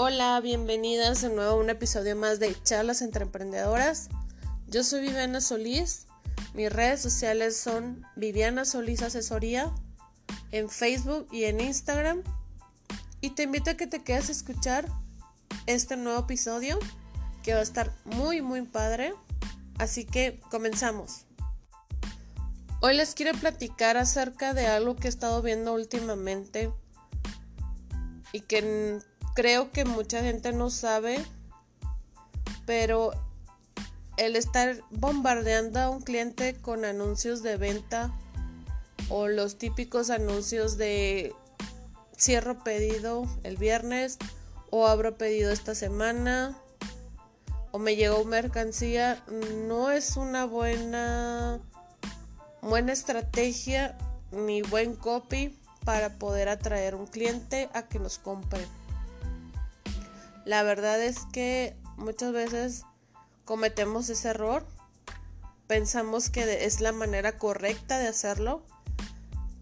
Hola, bienvenidas de nuevo a un episodio más de Charlas entre Emprendedoras. Yo soy Viviana Solís. Mis redes sociales son Viviana Solís Asesoría en Facebook y en Instagram. Y te invito a que te quedes a escuchar este nuevo episodio que va a estar muy muy padre. Así que comenzamos. Hoy les quiero platicar acerca de algo que he estado viendo últimamente y que creo que mucha gente no sabe, pero el estar bombardeando a un cliente con anuncios de venta o los típicos anuncios de cierro pedido el viernes o abro pedido esta semana o me llegó mercancía no es una buena buena estrategia ni buen copy para poder atraer un cliente a que nos compre. La verdad es que muchas veces cometemos ese error. Pensamos que es la manera correcta de hacerlo.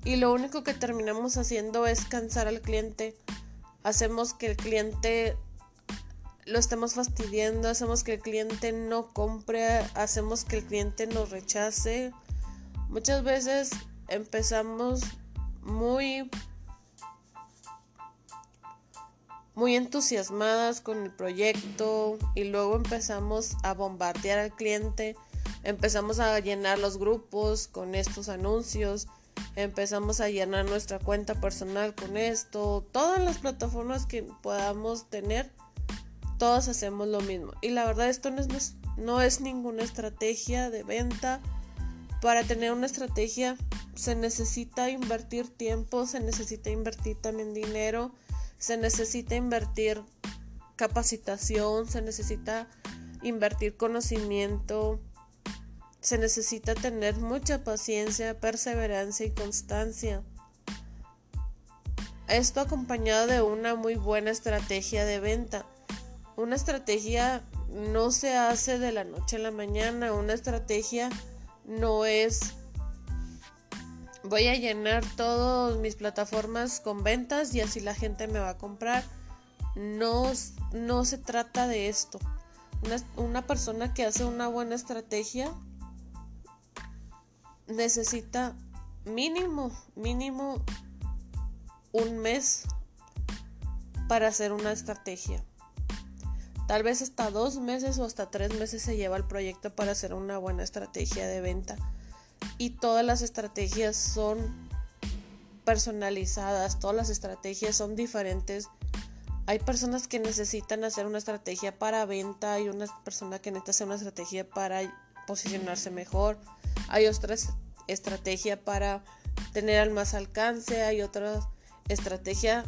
Y lo único que terminamos haciendo es cansar al cliente. Hacemos que el cliente lo estemos fastidiando, hacemos que el cliente no compre, hacemos que el cliente nos rechace. Muchas veces empezamos muy muy entusiasmadas con el proyecto y luego empezamos a bombardear al cliente, empezamos a llenar los grupos con estos anuncios, empezamos a llenar nuestra cuenta personal con esto, todas las plataformas que podamos tener, todos hacemos lo mismo. Y la verdad esto no es, no es ninguna estrategia de venta. Para tener una estrategia se necesita invertir tiempo, se necesita invertir también dinero se necesita invertir capacitación, se necesita invertir conocimiento, se necesita tener mucha paciencia, perseverancia y constancia. Esto acompañado de una muy buena estrategia de venta. Una estrategia no se hace de la noche a la mañana, una estrategia no es voy a llenar todas mis plataformas con ventas y así la gente me va a comprar. No, no se trata de esto. Una, una persona que hace una buena estrategia necesita mínimo, mínimo un mes para hacer una estrategia. Tal vez hasta dos meses o hasta tres meses se lleva el proyecto para hacer una buena estrategia de venta y todas las estrategias son personalizadas, todas las estrategias son diferentes. Hay personas que necesitan hacer una estrategia para venta, hay una persona que necesita hacer una estrategia para posicionarse mejor, hay otra estrategia para tener al más alcance, hay otra estrategia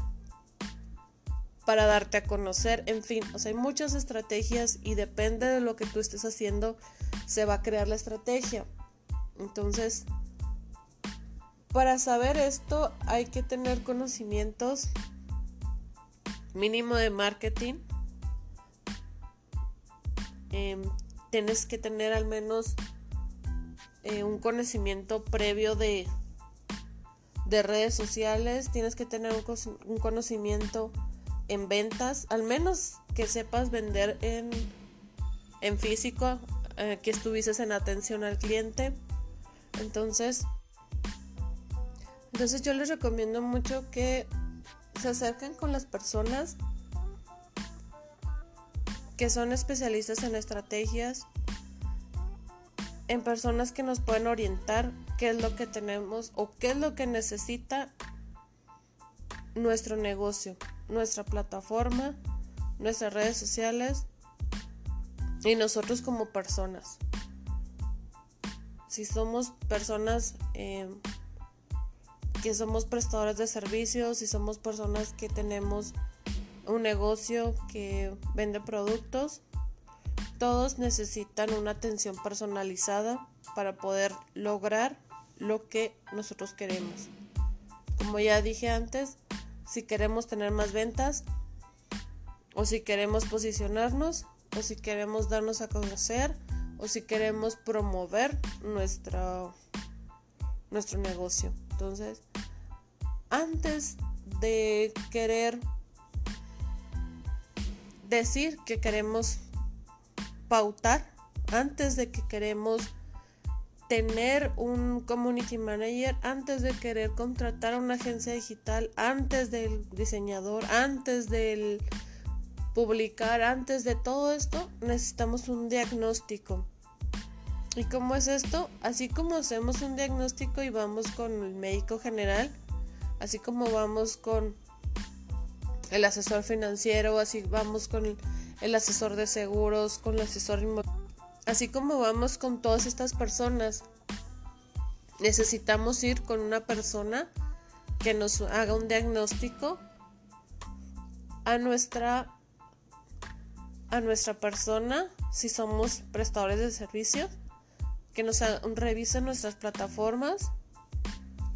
para darte a conocer, en fin, o sea, hay muchas estrategias y depende de lo que tú estés haciendo, se va a crear la estrategia. Entonces, para saber esto hay que tener conocimientos mínimo de marketing. Em, tienes que tener al menos eh, un conocimiento previo de, de redes sociales. Tienes que tener un, conocimiento en ventas. Al menos que sepas vender en, en físico. Eh, que estuvieses en atención al cliente entonces, entonces yo les recomiendo mucho que se acerquen con las personas que son especialistas en estrategias, en personas que nos pueden orientar qué es lo que tenemos o qué es lo que necesita nuestro negocio, nuestra plataforma, nuestras redes sociales y nosotros como personas si somos personas eh, que somos prestadores de servicios, si somos personas que tenemos un negocio que vende productos, todos necesitan una atención personalizada para poder lograr lo que nosotros queremos. Como ya dije antes, si queremos tener más ventas, o si queremos posicionarnos, o si queremos darnos a conocer, o si queremos promover nuestro, negocio. Entonces, antes de querer decir que queremos pautar, antes de que queremos tener un community manager, antes de querer contratar a una agencia digital, antes del diseñador, antes del publicar, antes de todo esto, necesitamos un diagnóstico. ¿Y cómo es esto? Así como hacemos un diagnóstico y vamos con el médico general, así como vamos con el asesor financiero, así vamos con el, asesor de seguros, con el asesor así como vamos con todas estas personas. Necesitamos ir con una persona que nos haga un diagnóstico a nuestra a nuestra persona si somos prestadores de servicios que nos revise nuestras plataformas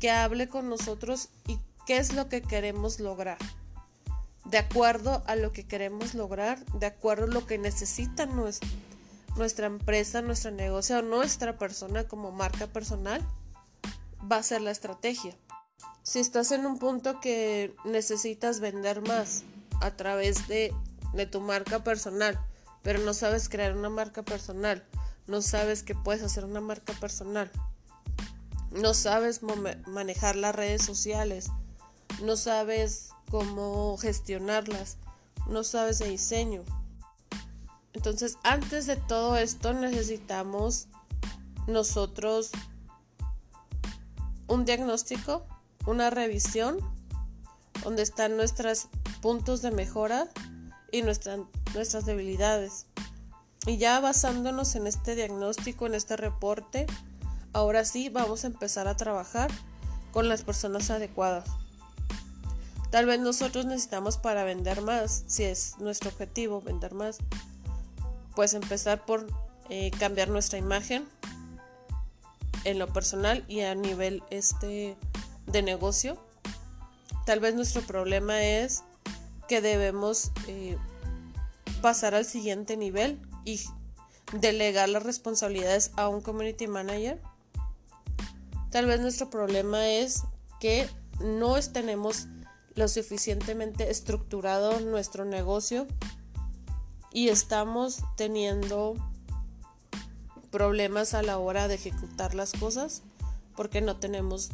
que hable con nosotros y qué es lo que queremos lograr de acuerdo a lo que queremos lograr, de acuerdo a lo que necesita nuestra, empresa, nuestro negocio o nuestra persona como marca personal, va a ser la estrategia. Si estás en un punto que necesitas vender más a través de, de tu marca personal, pero no sabes crear una marca personal, no sabes que puedes hacer una marca personal, no sabes manejar las redes sociales, no sabes cómo gestionarlas, no sabes de diseño. Entonces, antes de todo esto necesitamos nosotros un diagnóstico, una revisión, donde están nuestros puntos de mejora y nuestras debilidades. Y ya basándonos en este diagnóstico, en este reporte, ahora sí vamos a empezar a trabajar con las personas adecuadas. Tal vez nosotros necesitamos para vender más, si es nuestro objetivo vender más, pues empezar por eh, cambiar nuestra imagen en lo personal y a nivel este de negocio. Tal vez nuestro problema es que debemos eh, pasar al siguiente nivel y delegar las responsabilidades a un community manager. Tal vez nuestro problema es que no tenemos lo suficientemente estructurado nuestro negocio y estamos teniendo problemas a la hora de ejecutar las cosas porque no tenemos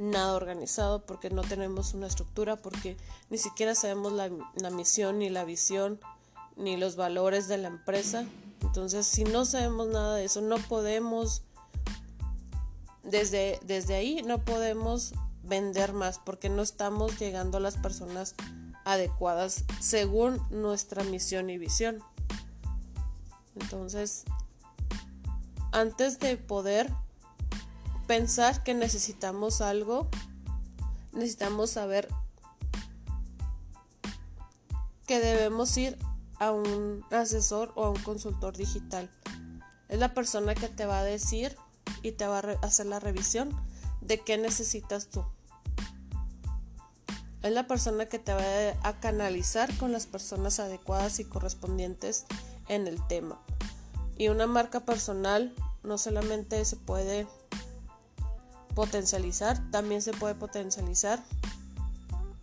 nada organizado, porque no tenemos una estructura, porque ni siquiera sabemos la, misión, ni la visión, ni los valores de la empresa. Entonces, si no sabemos nada de eso, no podemos, desde, desde ahí, no podemos vender más porque no estamos llegando a las personas adecuadas según nuestra misión y visión. Entonces, antes de poder pensar que necesitamos algo, necesitamos saber que debemos ir a un asesor o a un consultor digital. Es la persona que te va a decir y te va a hacer la revisión de qué necesitas tú. Es la persona que te va a canalizar con las personas adecuadas y correspondientes en el tema. Y una marca personal no solamente se puede potencializar, también se puede potencializar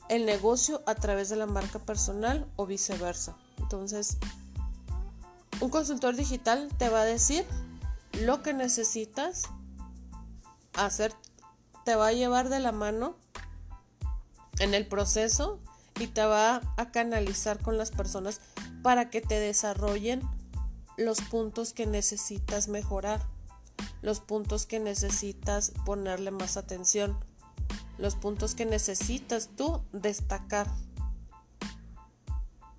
el negocio a través de la marca personal o viceversa. Entonces, un consultor digital te va a decir lo que necesitas hacer te va a llevar de la mano en el proceso y te va a canalizar con las personas para que te desarrollen los puntos que necesitas mejorar, los puntos que necesitas ponerle más atención, los puntos que necesitas tú destacar,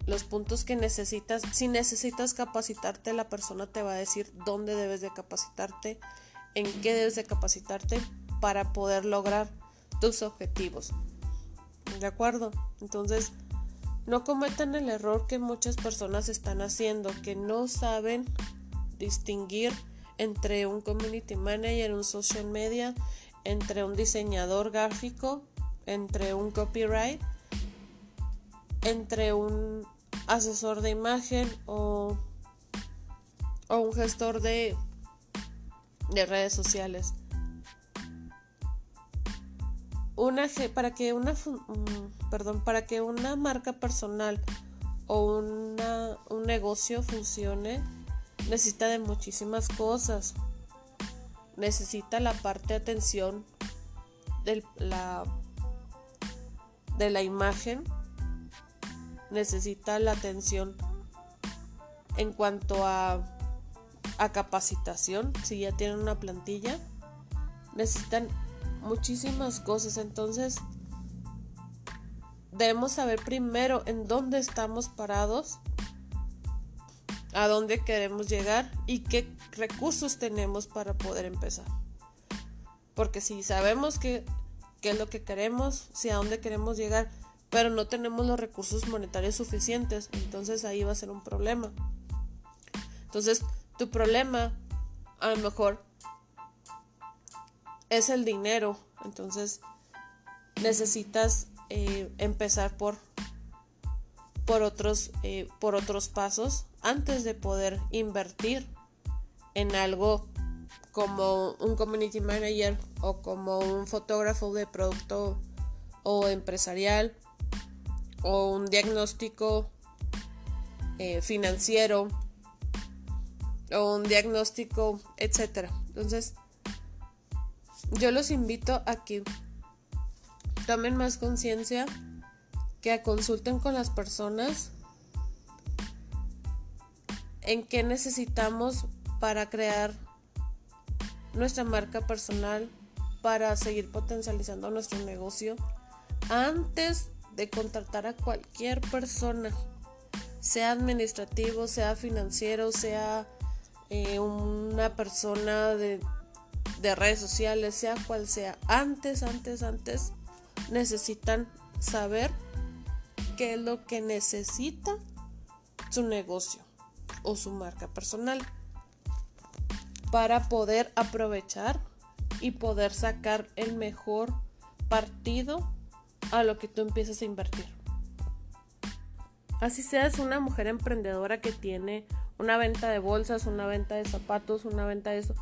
los puntos que necesitas, si necesitas capacitarte, la persona te va a decir dónde debes de capacitarte, en qué debes de capacitarte para poder lograr tus objetivos. ¿De acuerdo? Entonces, no cometan el error que muchas personas están haciendo, que no saben distinguir entre un community manager, un social media, entre un diseñador gráfico, entre un copyright, entre un asesor de imagen o, o un gestor de, de redes sociales. Una para que una mm, perdón, para que una marca personal o un negocio funcione, necesita de muchísimas cosas. Necesita la parte de atención de la, de la imagen. Necesita la atención en cuanto a, a capacitación, si ya tienen una plantilla. Necesitan muchísimas cosas. Entonces, debemos saber primero en dónde estamos parados, a dónde queremos llegar y qué recursos tenemos para poder empezar. Porque si sabemos qué, es lo que queremos, si a dónde queremos llegar, pero no tenemos los recursos monetarios suficientes, entonces ahí va a ser un problema. Entonces, tu problema a lo mejor es el dinero. Entonces, necesitas eh, empezar por, por, otros, eh, por otros pasos antes de poder invertir en algo como un community manager o como un fotógrafo de producto o empresarial o un diagnóstico eh, financiero o un diagnóstico, etcétera. Entonces, yo los invito a que tomen más conciencia, que consulten con las personas en qué necesitamos para crear nuestra marca personal, para seguir potencializando nuestro negocio, antes de contratar a cualquier persona, sea administrativo, sea financiero, sea eh, una persona de, de redes sociales, sea cual sea, antes, antes, antes necesitan saber qué es lo que necesita su negocio o su marca personal para poder aprovechar y poder sacar el mejor partido a lo que tú empiezas a invertir. Así seas una mujer emprendedora que tiene una venta de bolsas, una venta de zapatos, una venta de eso,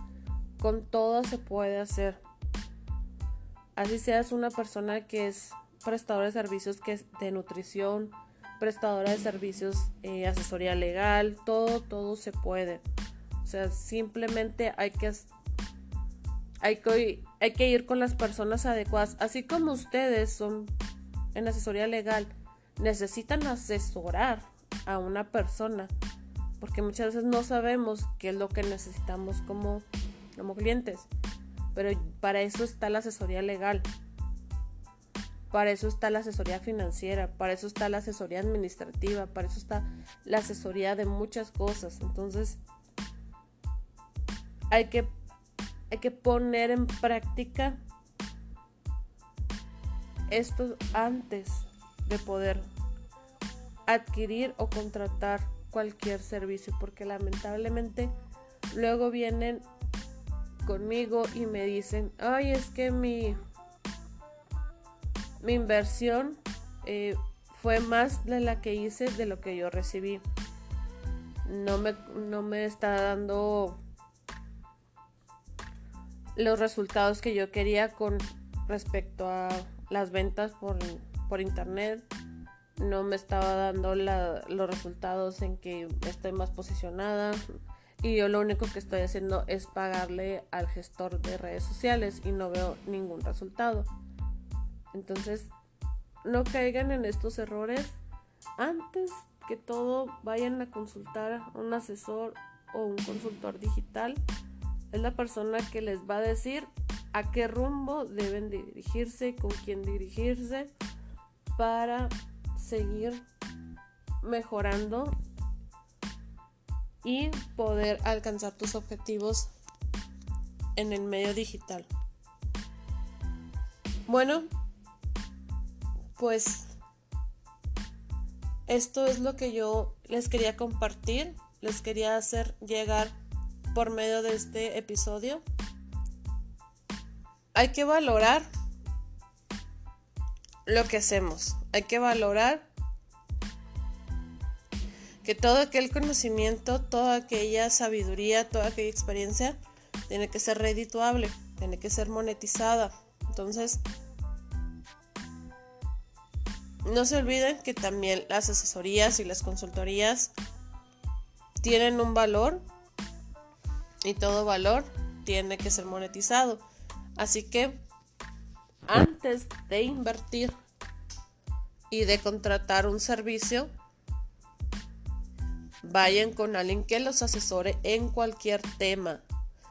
con todo se puede hacer. Así seas una persona que es prestadora de servicios que es de nutrición, prestadora de servicios, eh, asesoría legal, todo, todo se puede. O sea, simplemente hay que, hay que, hay que ir con las personas adecuadas. Así como ustedes son en asesoría legal, necesitan asesorar a una persona, porque muchas veces no sabemos qué es lo que necesitamos como, como clientes. Pero para eso está la asesoría legal. Para eso está la asesoría financiera, para eso está la asesoría administrativa, para eso está la asesoría de muchas cosas. Entonces, hay que, hay que poner en práctica esto antes de poder adquirir o contratar cualquier servicio, porque lamentablemente luego vienen conmigo y me dicen, ay, es que mi, mi inversión eh, fue más de la que hice de lo que yo recibí. No me, no me está dando los resultados que yo quería con respecto a las ventas por, por internet. No me estaba dando los resultados en que estoy más posicionada y yo lo único que estoy haciendo es pagarle al gestor de redes sociales y no veo ningún resultado. Entonces, no caigan en estos errores. Antes que todo, vayan a consultar a un asesor o un consultor digital. Es la persona que les va a decir a qué rumbo deben dirigirse, con quién dirigirse para seguir mejorando y poder alcanzar tus objetivos en el medio digital. Bueno, pues esto es lo que yo les quería compartir, les quería hacer llegar por medio de este episodio. Hay que valorar lo que hacemos, hay que valorar que todo aquel conocimiento, toda aquella sabiduría, toda aquella experiencia tiene que ser redituable, tiene que ser monetizada. Entonces, no se olviden que también las asesorías y las consultorías tienen un valor y todo valor tiene que ser monetizado. Así que antes de invertir y de contratar un servicio, vayan con alguien que los asesore en cualquier tema.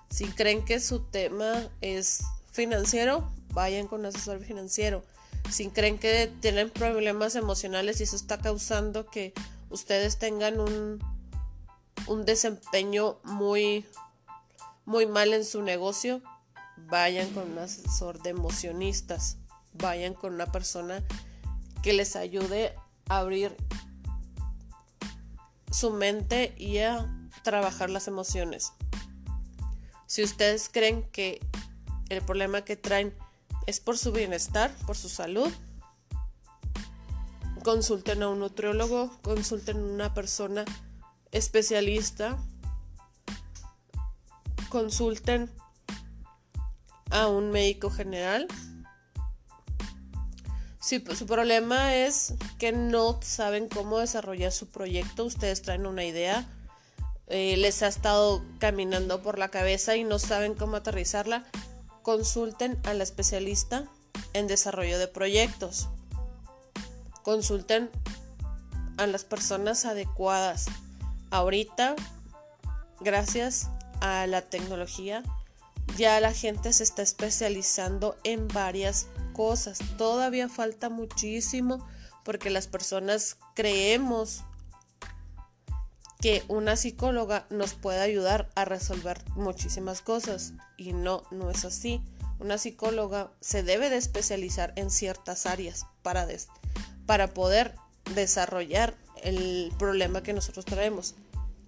Si creen que su tema es financiero, vayan con asesor financiero. Si creen que tienen problemas emocionales y eso está causando que ustedes tengan un, un desempeño muy, muy mal en su negocio, vayan con un asesor de emocionistas, vayan con una persona que les ayude a abrir su mente y a trabajar las emociones. Si ustedes creen que el problema que traen es por su bienestar, por su salud, consulten a un nutriólogo, consulten a una persona especialista, consulten a un médico general. Si su problema es que no saben cómo desarrollar su proyecto, ustedes traen una idea, eh, les ha estado caminando por la cabeza y no saben cómo aterrizarla, consulten a la especialista en desarrollo de proyectos. Consulten a las personas adecuadas. Ahorita, gracias a la tecnología, ya la gente se está especializando en varias cosas. Todavía falta muchísimo porque las personas creemos que una psicóloga nos puede ayudar a resolver muchísimas cosas y no, no es así. Una psicóloga se debe de especializar en ciertas áreas para, para poder desarrollar el problema que nosotros traemos.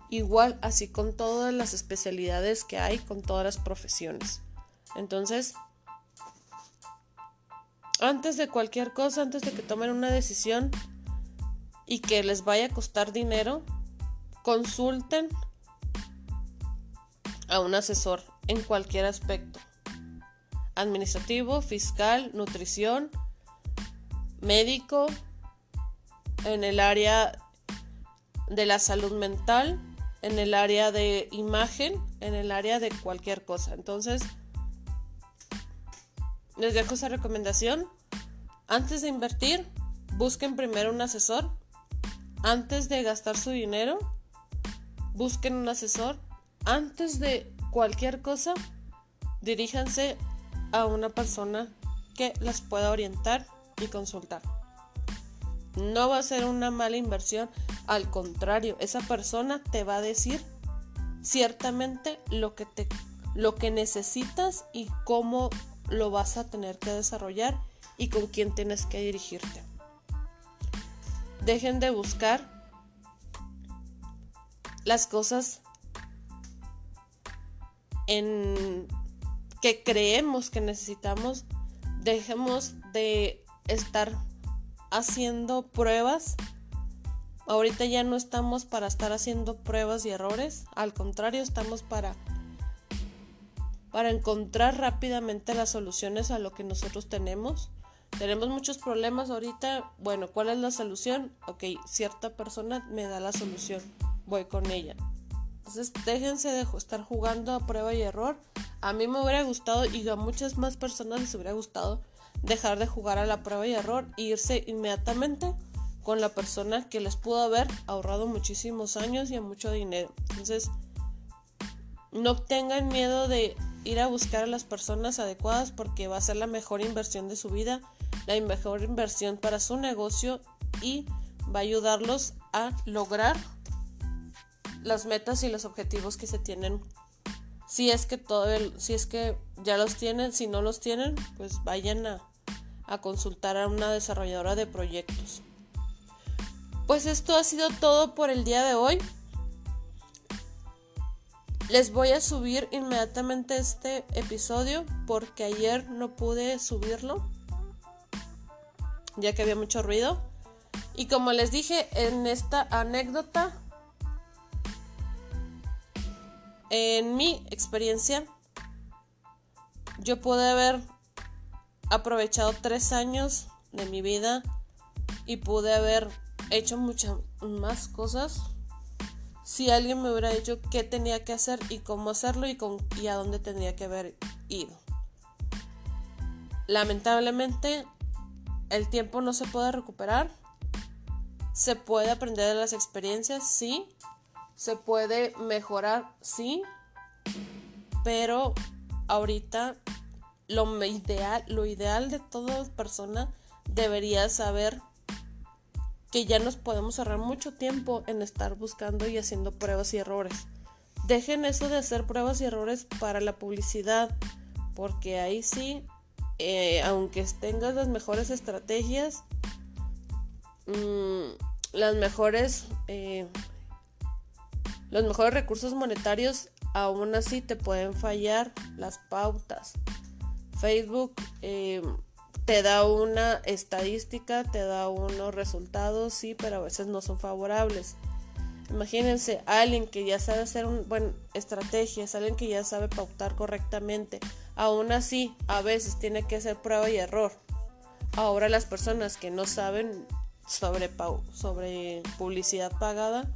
Igual así con todas las especialidades que hay, con todas las profesiones. Entonces, antes de cualquier cosa, antes de que tomen una decisión y que les vaya a costar dinero, consulten a un asesor en cualquier aspecto. Administrativo, fiscal, nutrición, médico, en el área de la salud mental, en el área de imagen, en el área de cualquier cosa. Entonces, les dejo esa recomendación. Antes de invertir, busquen primero un asesor. Antes de gastar su dinero, busquen un asesor. Antes de cualquier cosa, diríjanse a una persona que las pueda orientar y consultar. No va a ser una mala inversión, al contrario, esa persona te va a decir ciertamente lo que te lo que necesitas y cómo lo vas a tener que desarrollar y con quién tienes que dirigirte. Dejen de buscar las cosas en que creemos que necesitamos, dejemos de estar haciendo pruebas. Ahorita ya no estamos para estar haciendo pruebas y errores, al contrario, estamos para para encontrar rápidamente las soluciones a lo que nosotros tenemos. Tenemos muchos problemas ahorita. Bueno, ¿cuál es la solución? Ok, cierta persona me da la solución voy con ella. Entonces déjense de estar jugando a prueba y error. A mí me hubiera gustado y a muchas más personas les hubiera gustado dejar de jugar a la prueba y error e irse inmediatamente con la persona que les pudo haber ahorrado muchísimos años y mucho dinero. Entonces, no tengan miedo de ir a buscar a las personas adecuadas porque va a ser la mejor inversión de su vida, la mejor inversión para su negocio y va a ayudarlos a lograr las metas y los objetivos que se tienen. Si es que todo el, si es que ya los tienen, si no los tienen, pues vayan a, a consultar a una desarrolladora de proyectos. Pues esto ha sido todo por el día de hoy. Les voy a subir inmediatamente este episodio porque ayer no pude subirlo ya que había mucho ruido. Y como les dije en esta anécdota, en mi experiencia, yo pude haber aprovechado tres años de mi vida y pude haber hecho muchas más cosas si alguien me hubiera dicho qué tenía que hacer y cómo hacerlo y, con, a dónde tendría que haber ido. Lamentablemente, el tiempo no se puede recuperar. Se puede aprender de las experiencias, sí. Se puede mejorar, sí. Pero ahorita lo ideal, lo ideal de toda persona debería saber que ya nos podemos ahorrar mucho tiempo en estar buscando y haciendo pruebas y errores. Dejen eso de hacer pruebas y errores para la publicidad, porque ahí sí, eh, aunque tengas las mejores estrategias, mm, las mejores, eh, los mejores recursos monetarios, aún así te pueden fallar las pautas. Facebook eh, te da una estadística, te da unos resultados, sí, pero a veces no son favorables. Imagínense, alguien que ya sabe hacer un buen estrategias, alguien que ya sabe pautar correctamente, aún así a veces tiene que hacer prueba y error. Ahora las personas que no saben sobre, sobre publicidad pagada,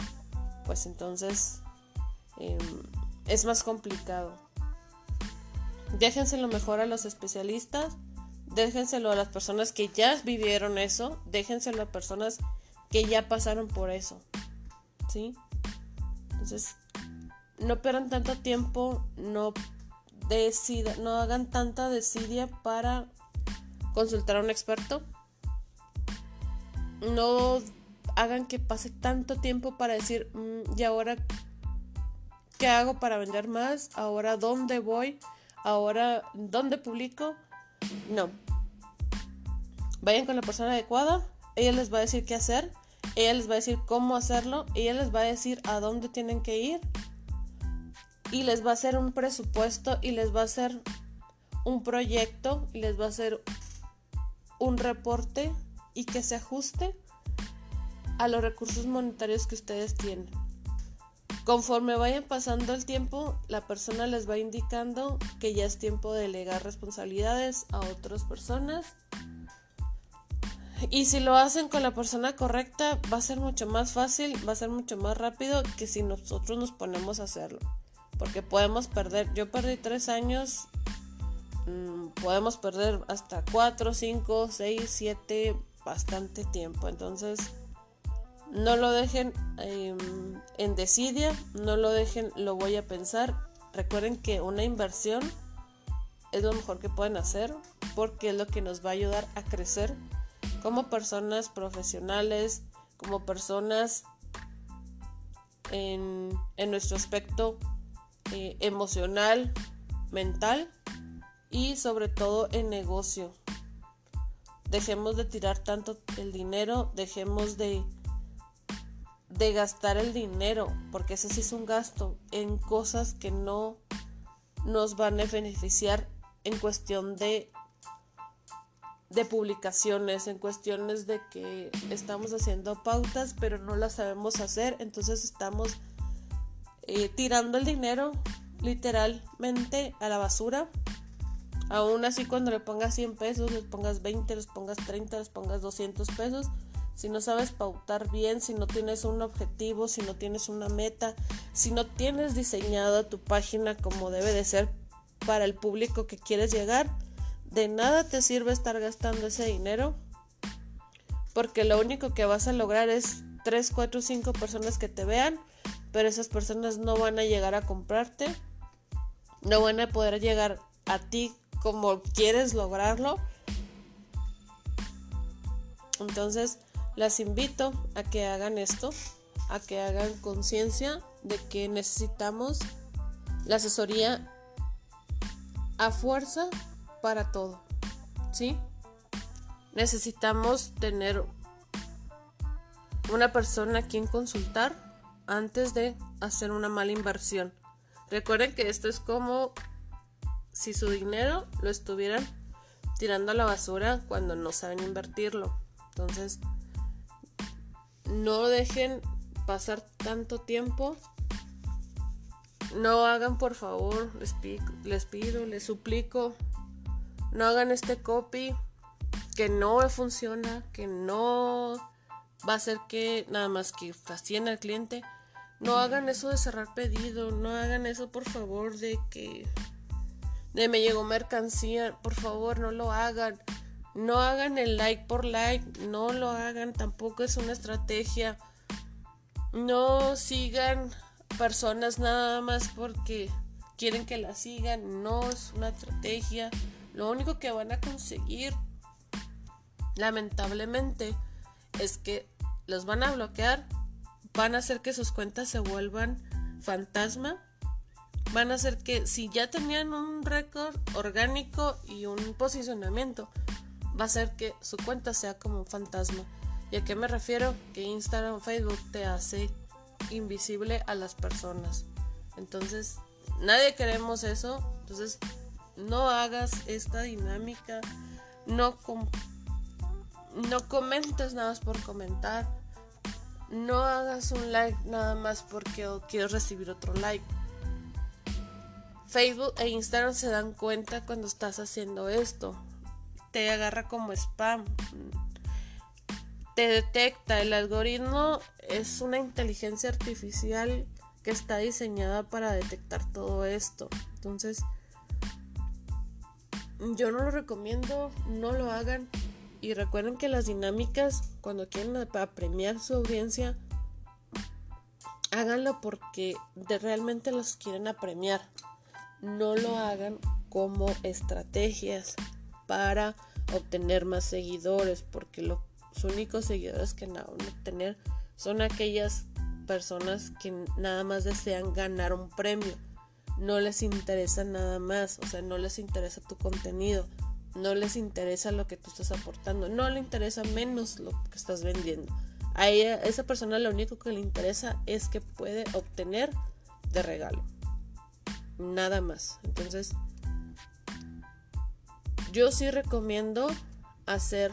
pues entonces em, es más complicado. Déjenselo mejor a los especialistas, déjenselo a las personas que ya vivieron eso, déjenselo a personas que ya pasaron por eso. ¿Sí? Entonces, no pierdan tanto tiempo, no decida, no hagan tanta desidia para consultar a un experto. No hagan que pase tanto tiempo para decir, mm, ¿y ahora qué hago para vender más? ¿Ahora dónde voy? Ahora, ¿dónde publico? No. Vayan con la persona adecuada, ella les va a decir qué hacer, ella les va a decir cómo hacerlo, ella les va a decir a dónde tienen que ir y les va a hacer un presupuesto y les va a hacer un proyecto y les va a hacer un reporte y que se ajuste a los recursos monetarios que ustedes tienen. Conforme vayan pasando el tiempo, la persona les va indicando que ya es tiempo de delegar responsabilidades a otras personas. Y si lo hacen con la persona correcta, va a ser mucho más fácil, va a ser mucho más rápido que si nosotros nos ponemos a hacerlo. Porque podemos perder, yo perdí tres años, mm, podemos perder hasta cuatro, cinco, seis, siete, bastante tiempo. Entonces, no lo dejen em, en desidia, no lo dejen, lo voy a pensar. Recuerden que una inversión es lo mejor que pueden hacer porque es lo que nos va a ayudar a crecer como personas profesionales, como personas en, nuestro aspecto eh, emocional, mental y sobre todo en negocio. Dejemos de tirar tanto el dinero, dejemos de de gastar el dinero, porque ese sí es un gasto, en cosas que no nos van a beneficiar en cuestión de de publicaciones, en cuestiones de que estamos haciendo pautas pero no las sabemos hacer, entonces estamos eh, tirando el dinero literalmente a la basura. Aún así cuando le pongas 100 pesos, les pongas 20, les pongas 30, les pongas 200 pesos, si no sabes pautar bien, si no tienes un objetivo, si no tienes una meta, si no tienes diseñada tu página como debe de ser para el público que quieres llegar, de nada te sirve estar gastando ese dinero porque lo único que vas a lograr es 3, 4, 5 personas que te vean, pero esas personas no van a llegar a comprarte, no van a poder llegar a ti como quieres lograrlo. Entonces, las invito a que hagan esto, a que hagan conciencia de que necesitamos la asesoría a fuerza para todo. ¿Sí? Necesitamos tener una persona a quien consultar antes de hacer una mala inversión. Recuerden que esto es como si su dinero lo estuvieran tirando a la basura cuando no saben invertirlo. Entonces, no dejen pasar tanto tiempo. No hagan, por favor, les, pido, les suplico, no hagan este copy que no funciona, que no va a ser que nada más que fastidien al cliente. No hagan eso de cerrar pedido, no hagan eso por favor de que de me llegó mercancía, por favor no lo hagan. No hagan el like por like, no lo hagan, tampoco es una estrategia. No sigan personas nada más porque quieren que la sigan, no es una estrategia. Lo único que van a conseguir, lamentablemente, es que los van a bloquear, van a hacer que sus cuentas se vuelvan fantasma, van a hacer que si ya tenían un récord orgánico y un posicionamiento, va a hacer que su cuenta sea como un fantasma. ¿Y a qué me refiero? Que Instagram Facebook te hace invisible a las personas. Entonces, nadie queremos eso. Entonces, no hagas esta dinámica. No, no comentes nada más por comentar. No hagas un like nada más porque quieres recibir otro like. Facebook e Instagram se dan cuenta cuando estás haciendo esto. Te agarra como spam. Te detecta. El algoritmo es una inteligencia artificial que está diseñada para detectar todo esto. Entonces, yo no lo recomiendo, no lo hagan. Y recuerden que las dinámicas, cuando quieren premiar su audiencia, háganlo porque realmente los quieren apremiar. No lo hagan como estrategias para obtener más seguidores, porque los únicos seguidores que van a obtener son aquellas personas que nada más desean ganar un premio. No les interesa nada más, o sea, no les interesa tu contenido no les interesa lo que tú estás aportando, no le interesa menos lo que estás vendiendo. A esa persona lo único que le interesa es que puede obtener de regalo. Nada más. Entonces, yo sí recomiendo hacer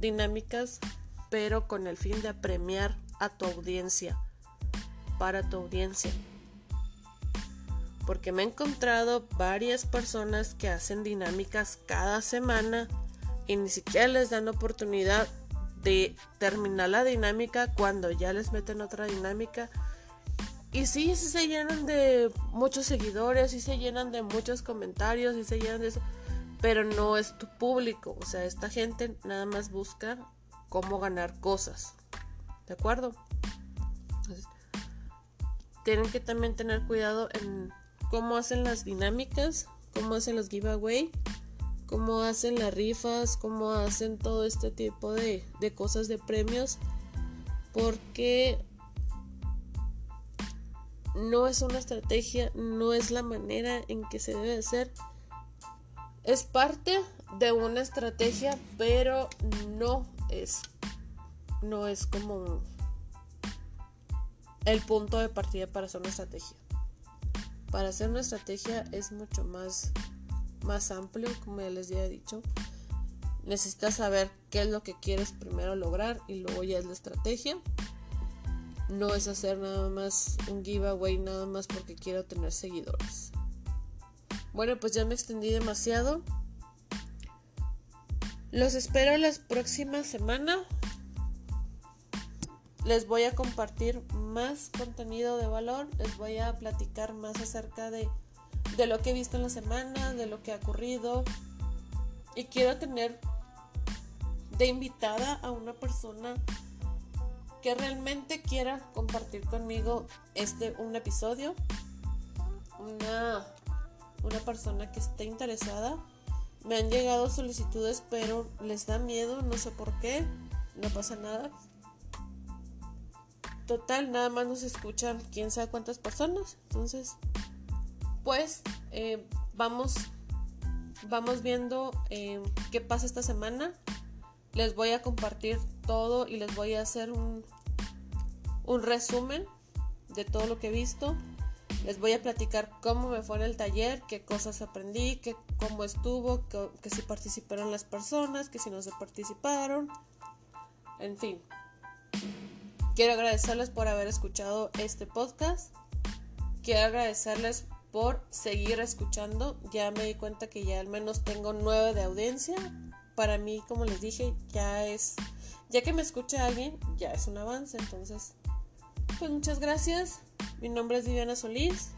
dinámicas, pero con el fin de apremiar a tu audiencia, para tu audiencia porque me he encontrado varias personas que hacen dinámicas cada semana y ni siquiera les dan oportunidad de terminar la dinámica cuando ya les meten otra dinámica. Y sí, sí se llenan de muchos seguidores, sí se llenan de muchos comentarios, sí se llenan de eso, pero no es tu público. O sea, esta gente nada más busca cómo ganar cosas. ¿De acuerdo? tienen que también tener cuidado en cómo hacen las dinámicas, cómo hacen los giveaway, cómo hacen las rifas, cómo hacen todo este tipo de, de cosas de premios, porque no es una estrategia, no es la manera en que se debe hacer. Es parte de una estrategia, pero no es no es como el punto de partida para hacer una estrategia para hacer una estrategia es mucho más, más amplio, como ya les había dicho. Necesitas saber qué es lo que quieres primero lograr y luego ya es la estrategia. No es hacer nada más un giveaway nada más porque quiero tener seguidores. Bueno, pues ya me extendí demasiado. Los espero la próxima semana les voy a compartir más contenido de valor, les voy a platicar más acerca de, de lo que he visto en la semana, de lo que ha ocurrido. Y quiero tener de invitada a una persona que realmente quiera compartir conmigo este un episodio. Una, una persona que esté interesada. Me han llegado solicitudes, pero les da miedo, no sé por qué. No pasa nada. Total, nada más nos escuchan quién sabe cuántas personas. Entonces, pues eh, vamos, vamos viendo eh, qué pasa esta semana. Les voy a compartir todo y les voy a hacer un, un resumen de todo lo que he visto. Les voy a platicar cómo me fue en el taller, qué cosas aprendí, qué, cómo estuvo, que, si participaron las personas, que si no se participaron. En fin, Quiero agradecerles por haber escuchado este podcast. Quiero agradecerles por seguir escuchando. Ya me di cuenta que ya al menos tengo nueve de audiencia. para mí, como les dije, ya es, ya que me escuche alguien, ya es un avance. Entonces, pues muchas gracias. Mi nombre es Viviana Solís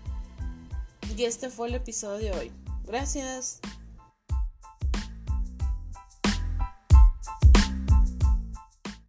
y este fue el episodio de hoy. Gracias.